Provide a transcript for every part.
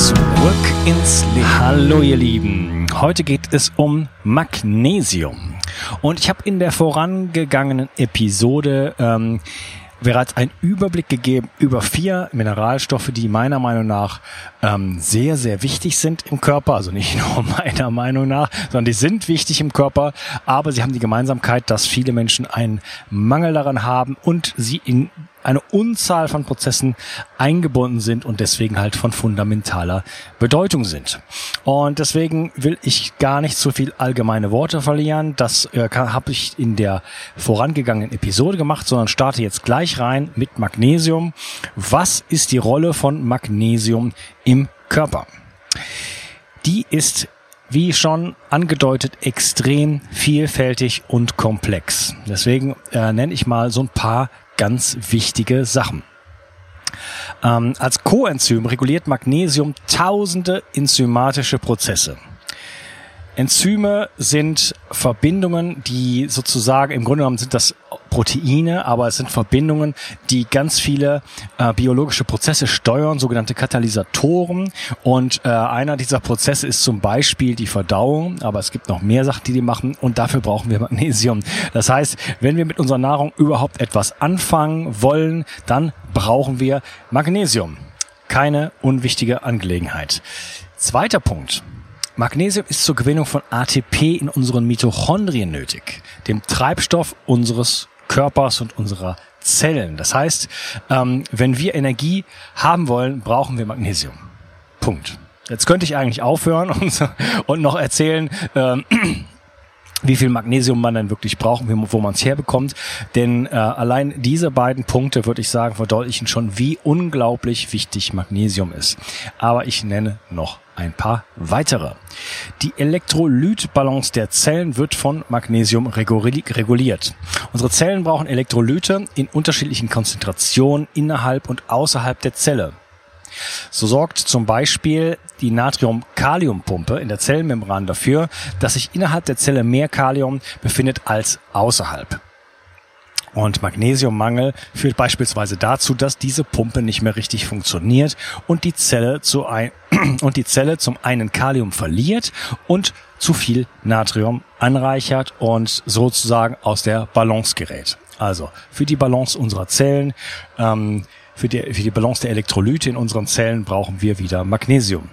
Zurück ins Leben. Hallo ihr Lieben, heute geht es um Magnesium. Und ich habe in der vorangegangenen Episode ähm, bereits einen Überblick gegeben über vier Mineralstoffe, die meiner Meinung nach ähm, sehr, sehr wichtig sind im Körper. Also nicht nur meiner Meinung nach, sondern die sind wichtig im Körper, aber sie haben die Gemeinsamkeit, dass viele Menschen einen Mangel daran haben und sie in eine Unzahl von Prozessen eingebunden sind und deswegen halt von fundamentaler Bedeutung sind. Und deswegen will ich gar nicht so viel allgemeine Worte verlieren. Das äh, habe ich in der vorangegangenen Episode gemacht, sondern starte jetzt gleich rein mit Magnesium. Was ist die Rolle von Magnesium im Körper? Die ist wie schon angedeutet, extrem vielfältig und komplex. Deswegen äh, nenne ich mal so ein paar ganz wichtige Sachen. Ähm, als Coenzym reguliert Magnesium tausende enzymatische Prozesse. Enzyme sind Verbindungen, die sozusagen, im Grunde genommen sind das Proteine, aber es sind Verbindungen, die ganz viele äh, biologische Prozesse steuern, sogenannte Katalysatoren. Und äh, einer dieser Prozesse ist zum Beispiel die Verdauung, aber es gibt noch mehr Sachen, die die machen und dafür brauchen wir Magnesium. Das heißt, wenn wir mit unserer Nahrung überhaupt etwas anfangen wollen, dann brauchen wir Magnesium. Keine unwichtige Angelegenheit. Zweiter Punkt. Magnesium ist zur Gewinnung von ATP in unseren Mitochondrien nötig, dem Treibstoff unseres Körpers und unserer Zellen. Das heißt, ähm, wenn wir Energie haben wollen, brauchen wir Magnesium. Punkt. Jetzt könnte ich eigentlich aufhören und, und noch erzählen, ähm, wie viel Magnesium man dann wirklich braucht, wo man es herbekommt. Denn äh, allein diese beiden Punkte, würde ich sagen, verdeutlichen schon, wie unglaublich wichtig Magnesium ist. Aber ich nenne noch ein paar weitere. Die Elektrolytbalance der Zellen wird von Magnesium reguliert. Unsere Zellen brauchen Elektrolyte in unterschiedlichen Konzentrationen innerhalb und außerhalb der Zelle. So sorgt zum Beispiel die Natrium-Kalium-Pumpe in der Zellmembran dafür, dass sich innerhalb der Zelle mehr Kalium befindet als außerhalb. Und Magnesiummangel führt beispielsweise dazu, dass diese Pumpe nicht mehr richtig funktioniert und die Zelle zu ein und die Zelle zum einen Kalium verliert und zu viel Natrium anreichert und sozusagen aus der Balance gerät. Also für die Balance unserer Zellen ähm, für die, für die Balance der Elektrolyte in unseren Zellen brauchen wir wieder Magnesium.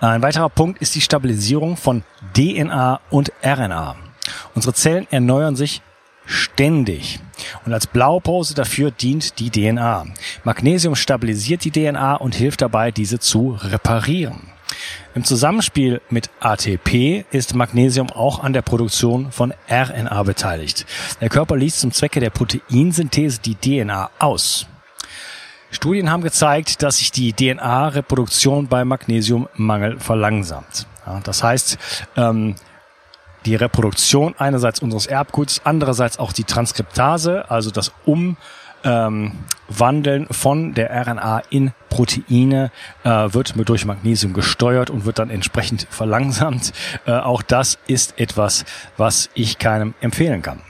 Ein weiterer Punkt ist die Stabilisierung von DNA und RNA. Unsere Zellen erneuern sich ständig. Und als Blaupause dafür dient die DNA. Magnesium stabilisiert die DNA und hilft dabei, diese zu reparieren. Im Zusammenspiel mit ATP ist Magnesium auch an der Produktion von RNA beteiligt. Der Körper liest zum Zwecke der Proteinsynthese die DNA aus. Studien haben gezeigt, dass sich die DNA-Reproduktion bei Magnesiummangel verlangsamt. Ja, das heißt, ähm, die Reproduktion einerseits unseres Erbguts, andererseits auch die Transkriptase, also das Umwandeln von der RNA in Proteine, äh, wird durch Magnesium gesteuert und wird dann entsprechend verlangsamt. Äh, auch das ist etwas, was ich keinem empfehlen kann.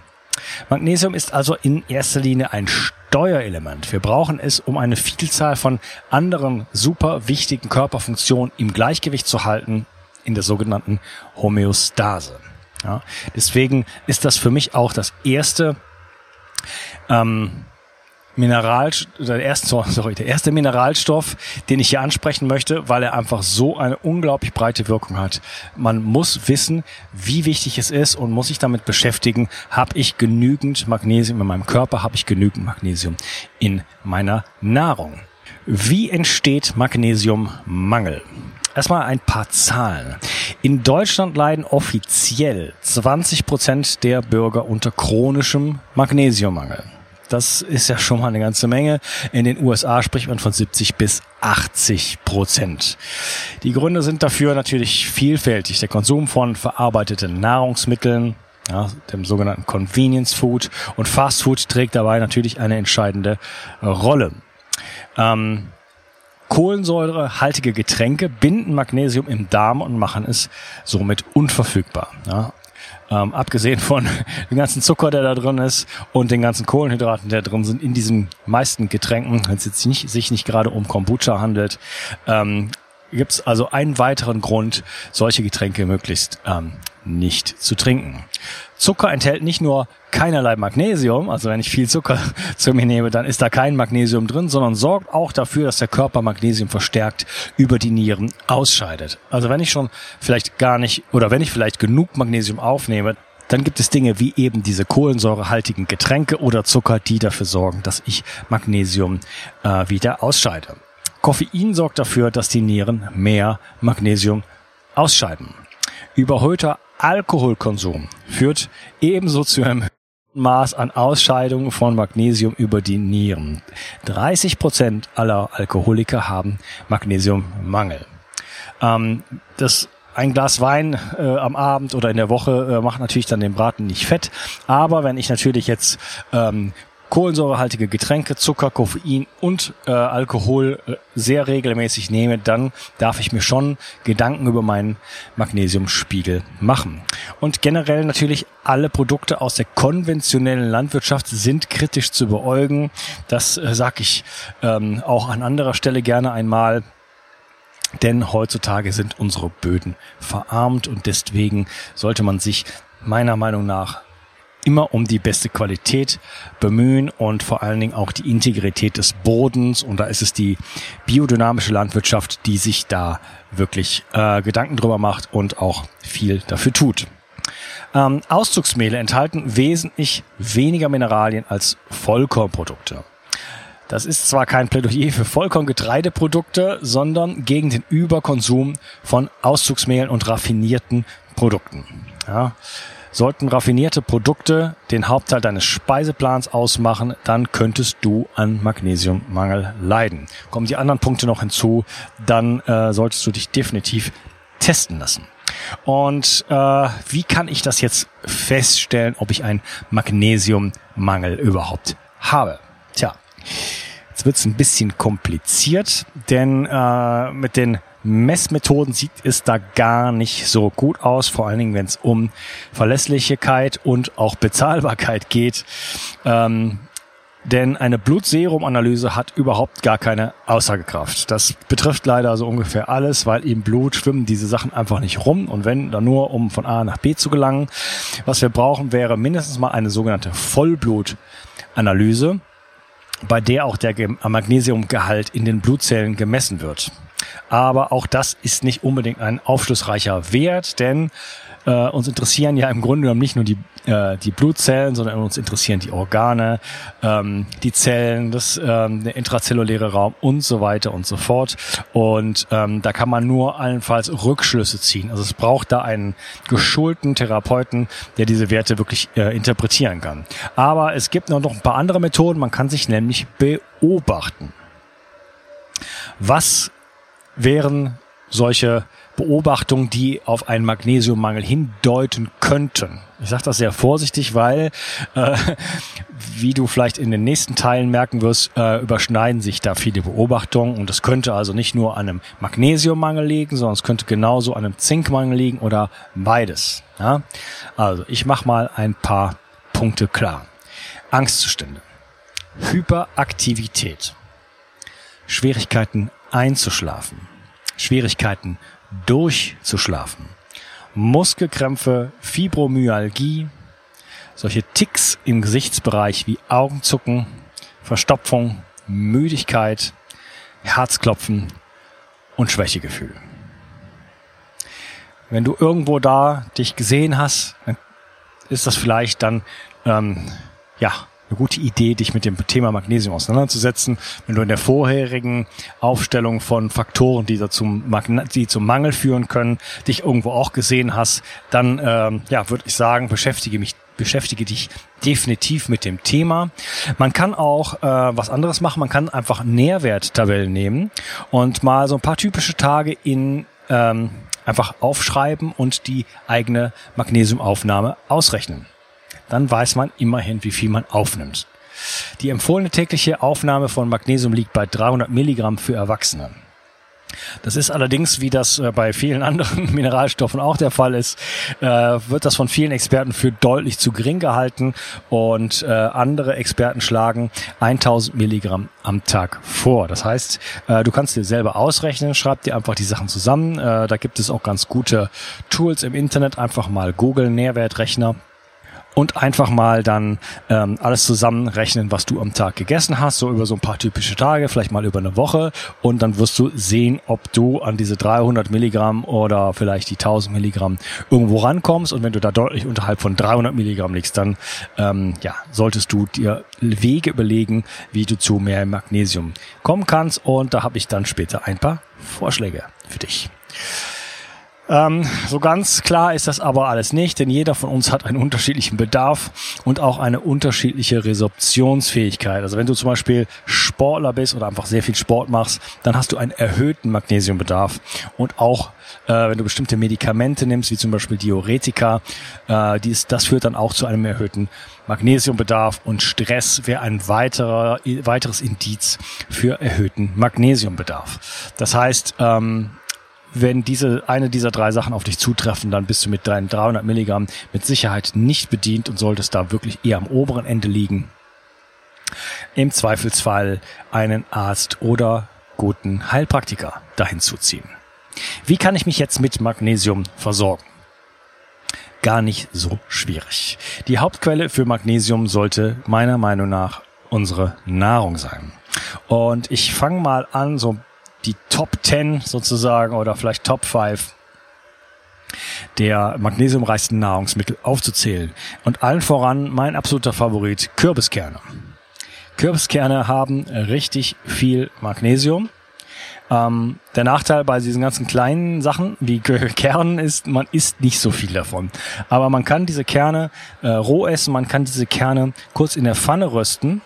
Magnesium ist also in erster Linie ein Steuerelement. Wir brauchen es, um eine Vielzahl von anderen super wichtigen Körperfunktionen im Gleichgewicht zu halten, in der sogenannten Homöostase. Ja, deswegen ist das für mich auch das erste ähm, Mineral, der erste, sorry, der erste Mineralstoff, den ich hier ansprechen möchte, weil er einfach so eine unglaublich breite Wirkung hat. Man muss wissen, wie wichtig es ist und muss sich damit beschäftigen, habe ich genügend Magnesium in meinem Körper, habe ich genügend Magnesium in meiner Nahrung. Wie entsteht Magnesiummangel? Erstmal ein paar Zahlen. In Deutschland leiden offiziell 20 Prozent der Bürger unter chronischem Magnesiummangel. Das ist ja schon mal eine ganze Menge. In den USA spricht man von 70 bis 80 Prozent. Die Gründe sind dafür natürlich vielfältig. Der Konsum von verarbeiteten Nahrungsmitteln, ja, dem sogenannten Convenience Food und Fast Food trägt dabei natürlich eine entscheidende Rolle. Ähm, Kohlensäurehaltige Getränke binden Magnesium im Darm und machen es somit unverfügbar. Ja. Ähm, abgesehen von dem ganzen Zucker, der da drin ist und den ganzen Kohlenhydraten, der drin sind in diesen meisten Getränken, wenn es jetzt nicht, sich nicht gerade um Kombucha handelt, ähm, gibt es also einen weiteren Grund, solche Getränke möglichst ähm, nicht zu trinken. Zucker enthält nicht nur keinerlei Magnesium, also wenn ich viel Zucker zu mir nehme, dann ist da kein Magnesium drin, sondern sorgt auch dafür, dass der Körper Magnesium verstärkt über die Nieren ausscheidet. Also wenn ich schon vielleicht gar nicht oder wenn ich vielleicht genug Magnesium aufnehme, dann gibt es Dinge wie eben diese kohlensäurehaltigen Getränke oder Zucker, die dafür sorgen, dass ich Magnesium äh, wieder ausscheide. Koffein sorgt dafür, dass die Nieren mehr Magnesium ausscheiden. Überhöhter Alkoholkonsum führt ebenso zu einem Maß an Ausscheidung von Magnesium über die Nieren. 30 Prozent aller Alkoholiker haben Magnesiummangel. Ähm, das ein Glas Wein äh, am Abend oder in der Woche äh, macht natürlich dann den Braten nicht fett. Aber wenn ich natürlich jetzt ähm, kohlensäurehaltige Getränke, Zucker, Koffein und äh, Alkohol äh, sehr regelmäßig nehme, dann darf ich mir schon Gedanken über meinen Magnesiumspiegel machen. Und generell natürlich alle Produkte aus der konventionellen Landwirtschaft sind kritisch zu beäugen. Das äh, sage ich ähm, auch an anderer Stelle gerne einmal. Denn heutzutage sind unsere Böden verarmt und deswegen sollte man sich meiner Meinung nach immer um die beste Qualität bemühen und vor allen Dingen auch die Integrität des Bodens. Und da ist es die biodynamische Landwirtschaft, die sich da wirklich äh, Gedanken drüber macht und auch viel dafür tut. Ähm, Auszugsmehle enthalten wesentlich weniger Mineralien als Vollkornprodukte. Das ist zwar kein Plädoyer für Vollkorngetreideprodukte, sondern gegen den Überkonsum von Auszugsmehlen und raffinierten Produkten. Ja. Sollten raffinierte Produkte den Hauptteil deines Speiseplans ausmachen, dann könntest du an Magnesiummangel leiden. Kommen die anderen Punkte noch hinzu, dann äh, solltest du dich definitiv testen lassen. Und äh, wie kann ich das jetzt feststellen, ob ich einen Magnesiummangel überhaupt habe? Tja, jetzt wird's ein bisschen kompliziert, denn äh, mit den Messmethoden sieht es da gar nicht so gut aus, vor allen Dingen, wenn es um Verlässlichkeit und auch Bezahlbarkeit geht. Ähm, denn eine Blutserumanalyse hat überhaupt gar keine Aussagekraft. Das betrifft leider so ungefähr alles, weil im Blut schwimmen diese Sachen einfach nicht rum und wenn dann nur, um von A nach B zu gelangen. Was wir brauchen, wäre mindestens mal eine sogenannte Vollblutanalyse, bei der auch der Magnesiumgehalt in den Blutzellen gemessen wird. Aber auch das ist nicht unbedingt ein aufschlussreicher Wert, denn äh, uns interessieren ja im Grunde genommen nicht nur die, äh, die Blutzellen, sondern uns interessieren die Organe, ähm, die Zellen, das, ähm, der intrazelluläre Raum und so weiter und so fort. Und ähm, da kann man nur allenfalls Rückschlüsse ziehen. Also es braucht da einen geschulten Therapeuten, der diese Werte wirklich äh, interpretieren kann. Aber es gibt noch ein paar andere Methoden. Man kann sich nämlich beobachten. Was wären solche Beobachtungen, die auf einen Magnesiummangel hindeuten könnten. Ich sage das sehr vorsichtig, weil, äh, wie du vielleicht in den nächsten Teilen merken wirst, äh, überschneiden sich da viele Beobachtungen und es könnte also nicht nur an einem Magnesiummangel liegen, sondern es könnte genauso an einem Zinkmangel liegen oder beides. Ja? Also ich mache mal ein paar Punkte klar. Angstzustände, Hyperaktivität, Schwierigkeiten einzuschlafen, Schwierigkeiten durchzuschlafen, Muskelkrämpfe, Fibromyalgie, solche Ticks im Gesichtsbereich wie Augenzucken, Verstopfung, Müdigkeit, Herzklopfen und Schwächegefühl. Wenn du irgendwo da dich gesehen hast, ist das vielleicht dann ähm, ja eine gute Idee, dich mit dem Thema Magnesium auseinanderzusetzen. Wenn du in der vorherigen Aufstellung von Faktoren, die, zum, die zum Mangel führen können, dich irgendwo auch gesehen hast, dann ähm, ja, würde ich sagen, beschäftige mich beschäftige dich definitiv mit dem Thema. Man kann auch äh, was anderes machen. Man kann einfach Nährwerttabellen nehmen und mal so ein paar typische Tage in ähm, einfach aufschreiben und die eigene Magnesiumaufnahme ausrechnen. Dann weiß man immerhin, wie viel man aufnimmt. Die empfohlene tägliche Aufnahme von Magnesium liegt bei 300 Milligramm für Erwachsene. Das ist allerdings, wie das äh, bei vielen anderen Mineralstoffen auch der Fall ist, äh, wird das von vielen Experten für deutlich zu gering gehalten und äh, andere Experten schlagen 1000 Milligramm am Tag vor. Das heißt, du kannst dir selber ausrechnen, schreib dir einfach die Sachen zusammen. Da gibt es auch ganz gute Tools im Internet. Einfach mal Google Nährwertrechner und einfach mal dann ähm, alles zusammenrechnen, was du am Tag gegessen hast, so über so ein paar typische Tage, vielleicht mal über eine Woche. Und dann wirst du sehen, ob du an diese 300 Milligramm oder vielleicht die 1000 Milligramm irgendwo rankommst. Und wenn du da deutlich unterhalb von 300 Milligramm liegst, dann ähm, ja, solltest du dir Wege überlegen, wie du zu mehr Magnesium kommen kannst. Und da habe ich dann später ein paar Vorschläge für dich. Ähm, so ganz klar ist das aber alles nicht, denn jeder von uns hat einen unterschiedlichen Bedarf und auch eine unterschiedliche Resorptionsfähigkeit. Also wenn du zum Beispiel Sportler bist oder einfach sehr viel Sport machst, dann hast du einen erhöhten Magnesiumbedarf. Und auch äh, wenn du bestimmte Medikamente nimmst, wie zum Beispiel Diuretika, äh, dies, das führt dann auch zu einem erhöhten Magnesiumbedarf und Stress wäre ein weiterer, weiteres Indiz für erhöhten Magnesiumbedarf. Das heißt, ähm, wenn diese eine dieser drei Sachen auf dich zutreffen, dann bist du mit deinen 300 Milligramm mit Sicherheit nicht bedient und solltest da wirklich eher am oberen Ende liegen. Im Zweifelsfall einen Arzt oder guten Heilpraktiker dahin zu. Wie kann ich mich jetzt mit Magnesium versorgen? Gar nicht so schwierig. Die Hauptquelle für Magnesium sollte meiner Meinung nach unsere Nahrung sein. Und ich fange mal an, so die Top 10 sozusagen oder vielleicht Top 5 der magnesiumreichsten Nahrungsmittel aufzuzählen. Und allen voran mein absoluter Favorit Kürbiskerne. Kürbiskerne haben richtig viel Magnesium. Ähm, der Nachteil bei diesen ganzen kleinen Sachen wie Kernen ist, man isst nicht so viel davon. Aber man kann diese Kerne äh, roh essen, man kann diese Kerne kurz in der Pfanne rösten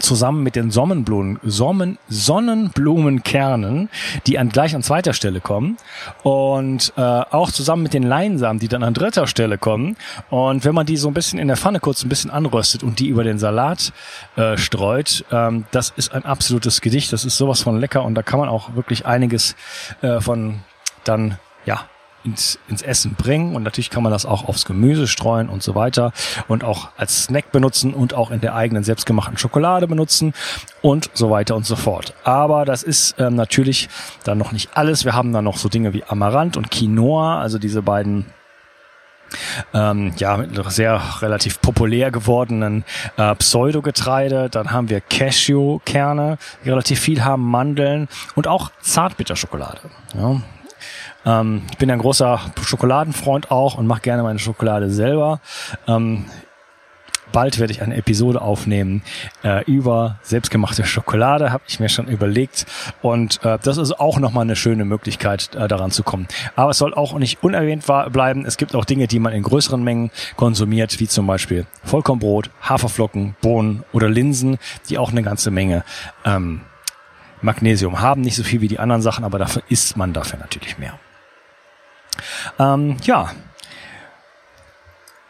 zusammen mit den Sonnenblumen, Sonnen, Sonnenblumenkernen, die an gleich an zweiter Stelle kommen und äh, auch zusammen mit den Leinsamen, die dann an dritter Stelle kommen. Und wenn man die so ein bisschen in der Pfanne kurz ein bisschen anröstet und die über den Salat äh, streut, ähm, das ist ein absolutes Gedicht. Das ist sowas von lecker und da kann man auch wirklich einiges äh, von dann ja ins, ins Essen bringen und natürlich kann man das auch aufs Gemüse streuen und so weiter und auch als Snack benutzen und auch in der eigenen selbstgemachten Schokolade benutzen und so weiter und so fort. Aber das ist ähm, natürlich dann noch nicht alles. Wir haben dann noch so Dinge wie Amaranth und Quinoa, also diese beiden ähm, ja, mit sehr relativ populär gewordenen äh, Pseudogetreide. Dann haben wir Cashewkerne, die relativ viel haben, Mandeln und auch Zartbitterschokolade. Ja, ähm, ich bin ein großer Schokoladenfreund auch und mache gerne meine Schokolade selber. Ähm, bald werde ich eine Episode aufnehmen äh, über selbstgemachte Schokolade, habe ich mir schon überlegt. Und äh, das ist auch nochmal eine schöne Möglichkeit, äh, daran zu kommen. Aber es soll auch nicht unerwähnt bleiben. Es gibt auch Dinge, die man in größeren Mengen konsumiert, wie zum Beispiel Vollkornbrot, Haferflocken, Bohnen oder Linsen, die auch eine ganze Menge ähm, Magnesium haben. Nicht so viel wie die anderen Sachen, aber dafür isst man dafür natürlich mehr. Ähm, ja.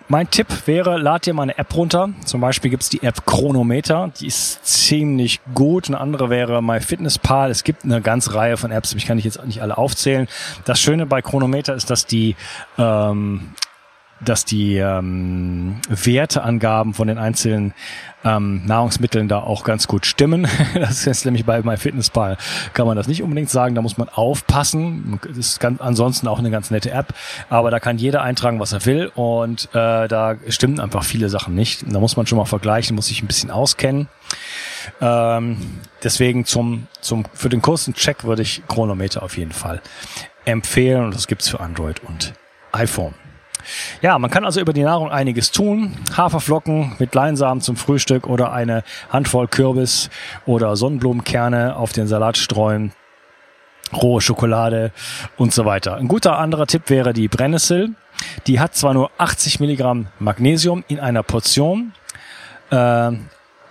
Mein Tipp wäre, lad dir mal eine App runter. Zum Beispiel gibt's die App Chronometer. Die ist ziemlich gut. Eine andere wäre MyFitnessPal. Es gibt eine ganze Reihe von Apps, ich kann ich jetzt nicht alle aufzählen. Das Schöne bei Chronometer ist, dass die ähm, dass die ähm, Werteangaben von den einzelnen ähm, Nahrungsmitteln da auch ganz gut stimmen. Das ist nämlich bei MyFitnessPal kann man das nicht unbedingt sagen. Da muss man aufpassen. Das ist ganz, ansonsten auch eine ganz nette App, aber da kann jeder eintragen, was er will und äh, da stimmen einfach viele Sachen nicht. Da muss man schon mal vergleichen, muss sich ein bisschen auskennen. Ähm, deswegen zum, zum, für den kurzen Check würde ich Chronometer auf jeden Fall empfehlen und das gibt's für Android und iPhone. Ja, man kann also über die Nahrung einiges tun. Haferflocken mit Leinsamen zum Frühstück oder eine Handvoll Kürbis oder Sonnenblumenkerne auf den Salat streuen. Rohe Schokolade und so weiter. Ein guter anderer Tipp wäre die Brennnessel. Die hat zwar nur 80 Milligramm Magnesium in einer Portion, äh,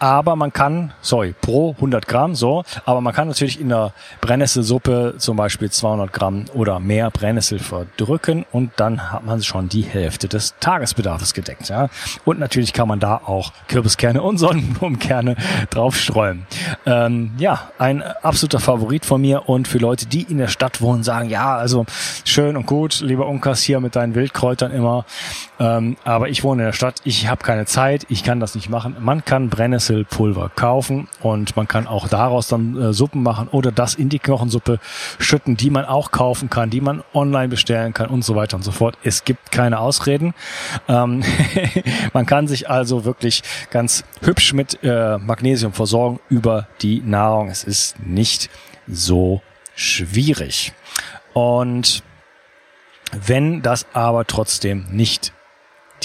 aber man kann, sorry, pro 100 Gramm, so, aber man kann natürlich in der Brennnesselsuppe zum Beispiel 200 Gramm oder mehr Brennnessel verdrücken und dann hat man schon die Hälfte des Tagesbedarfs gedeckt. Ja. Und natürlich kann man da auch Kürbiskerne und Sonnenblumenkerne draufstreuen. Ähm, ja, ein absoluter Favorit von mir und für Leute, die in der Stadt wohnen, sagen, ja, also schön und gut, lieber Unkas hier mit deinen Wildkräutern immer, ähm, aber ich wohne in der Stadt, ich habe keine Zeit, ich kann das nicht machen. Man kann Brennnessel Brennnessel kaufen und man kann auch daraus dann äh, Suppen machen oder das in die Knochensuppe schütten, die man auch kaufen kann, die man online bestellen kann und so weiter und so fort. Es gibt keine Ausreden. Ähm man kann sich also wirklich ganz hübsch mit äh, Magnesium versorgen über die Nahrung. Es ist nicht so schwierig. Und wenn das aber trotzdem nicht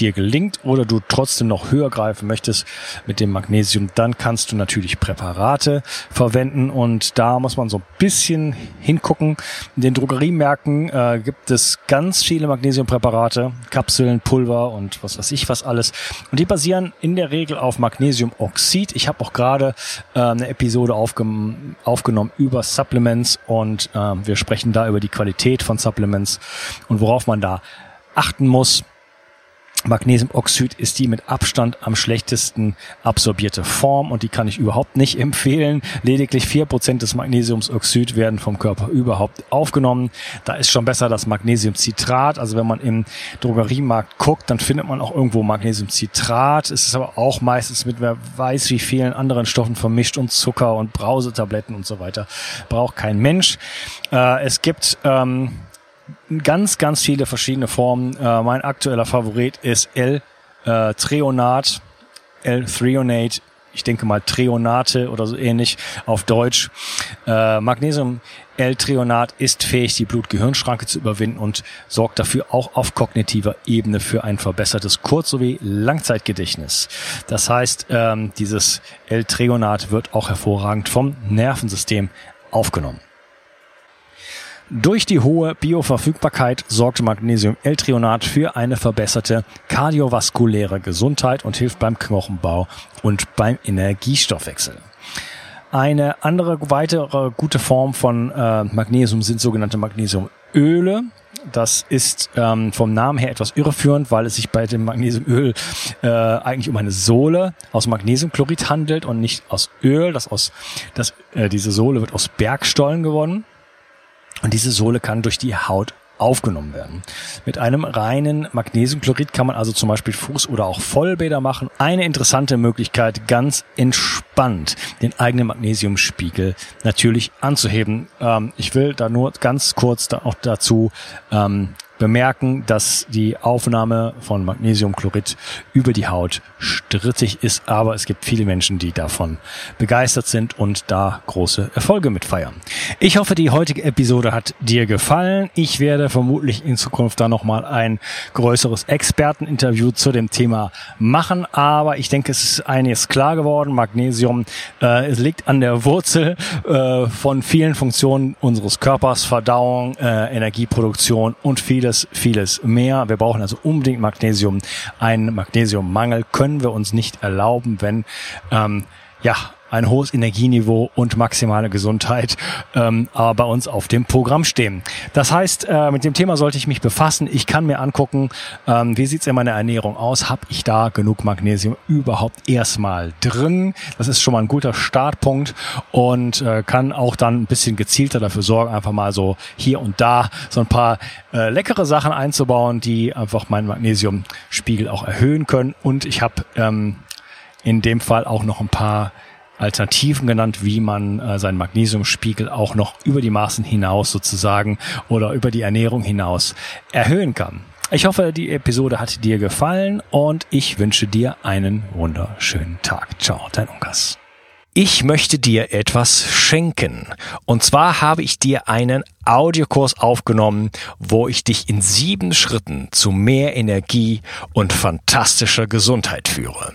dir gelingt oder du trotzdem noch höher greifen möchtest mit dem Magnesium, dann kannst du natürlich Präparate verwenden und da muss man so ein bisschen hingucken. In den Drogeriemärkten äh, gibt es ganz viele Magnesiumpräparate, Kapseln, Pulver und was weiß ich was alles. Und die basieren in der Regel auf Magnesiumoxid. Ich habe auch gerade äh, eine Episode aufge aufgenommen über Supplements und äh, wir sprechen da über die Qualität von Supplements und worauf man da achten muss. Magnesiumoxid ist die mit Abstand am schlechtesten absorbierte Form und die kann ich überhaupt nicht empfehlen. Lediglich vier Prozent des Magnesiumoxid werden vom Körper überhaupt aufgenommen. Da ist schon besser das Magnesiumcitrat. Also wenn man im Drogeriemarkt guckt, dann findet man auch irgendwo Magnesiumcitrat. Es ist aber auch meistens mit wer weiß wie vielen anderen Stoffen vermischt und Zucker und Brausetabletten und so weiter. Braucht kein Mensch. Äh, es gibt ähm, ganz, ganz viele verschiedene Formen. Äh, mein aktueller Favorit ist L-Treonat, äh, L-Threonate. Ich denke mal Treonate oder so ähnlich auf Deutsch. Äh, Magnesium L-Treonat ist fähig, die Blut-Gehirn-Schranke zu überwinden und sorgt dafür auch auf kognitiver Ebene für ein verbessertes Kurz- sowie Langzeitgedächtnis. Das heißt, ähm, dieses L-Treonat wird auch hervorragend vom Nervensystem aufgenommen. Durch die hohe Bioverfügbarkeit sorgt Magnesium-L-Trionat für eine verbesserte kardiovaskuläre Gesundheit und hilft beim Knochenbau und beim Energiestoffwechsel. Eine andere weitere gute Form von äh, Magnesium sind sogenannte Magnesiumöle. Das ist ähm, vom Namen her etwas irreführend, weil es sich bei dem Magnesiumöl äh, eigentlich um eine Sohle aus Magnesiumchlorid handelt und nicht aus Öl. Das aus, das, äh, diese Sohle wird aus Bergstollen gewonnen. Und diese Sohle kann durch die Haut aufgenommen werden. Mit einem reinen Magnesiumchlorid kann man also zum Beispiel Fuß- oder auch Vollbäder machen. Eine interessante Möglichkeit, ganz entspannt den eigenen Magnesiumspiegel natürlich anzuheben. Ähm, ich will da nur ganz kurz da auch dazu ähm, bemerken, dass die Aufnahme von Magnesiumchlorid über die Haut strittig ist, aber es gibt viele Menschen, die davon begeistert sind und da große Erfolge mit feiern. Ich hoffe, die heutige Episode hat dir gefallen. Ich werde vermutlich in Zukunft da nochmal ein größeres Experteninterview zu dem Thema machen, aber ich denke, es ist einiges klar geworden. Magnesium, äh, es liegt an der Wurzel äh, von vielen Funktionen unseres Körpers, Verdauung, äh, Energieproduktion und viele vieles, vieles mehr. Wir brauchen also unbedingt Magnesium. Einen Magnesiummangel können wir uns nicht erlauben, wenn ähm, ja ein hohes Energieniveau und maximale Gesundheit ähm, aber bei uns auf dem Programm stehen. Das heißt, äh, mit dem Thema sollte ich mich befassen. Ich kann mir angucken, ähm, wie sieht's in meiner Ernährung aus? Habe ich da genug Magnesium überhaupt erstmal drin? Das ist schon mal ein guter Startpunkt und äh, kann auch dann ein bisschen gezielter dafür sorgen, einfach mal so hier und da so ein paar äh, leckere Sachen einzubauen, die einfach meinen Magnesiumspiegel auch erhöhen können. Und ich habe ähm, in dem Fall auch noch ein paar Alternativen genannt, wie man äh, seinen Magnesiumspiegel auch noch über die Maßen hinaus sozusagen oder über die Ernährung hinaus erhöhen kann. Ich hoffe, die Episode hat dir gefallen und ich wünsche dir einen wunderschönen Tag. Ciao, dein Unkas. Ich möchte dir etwas schenken. Und zwar habe ich dir einen Audiokurs aufgenommen, wo ich dich in sieben Schritten zu mehr Energie und fantastischer Gesundheit führe.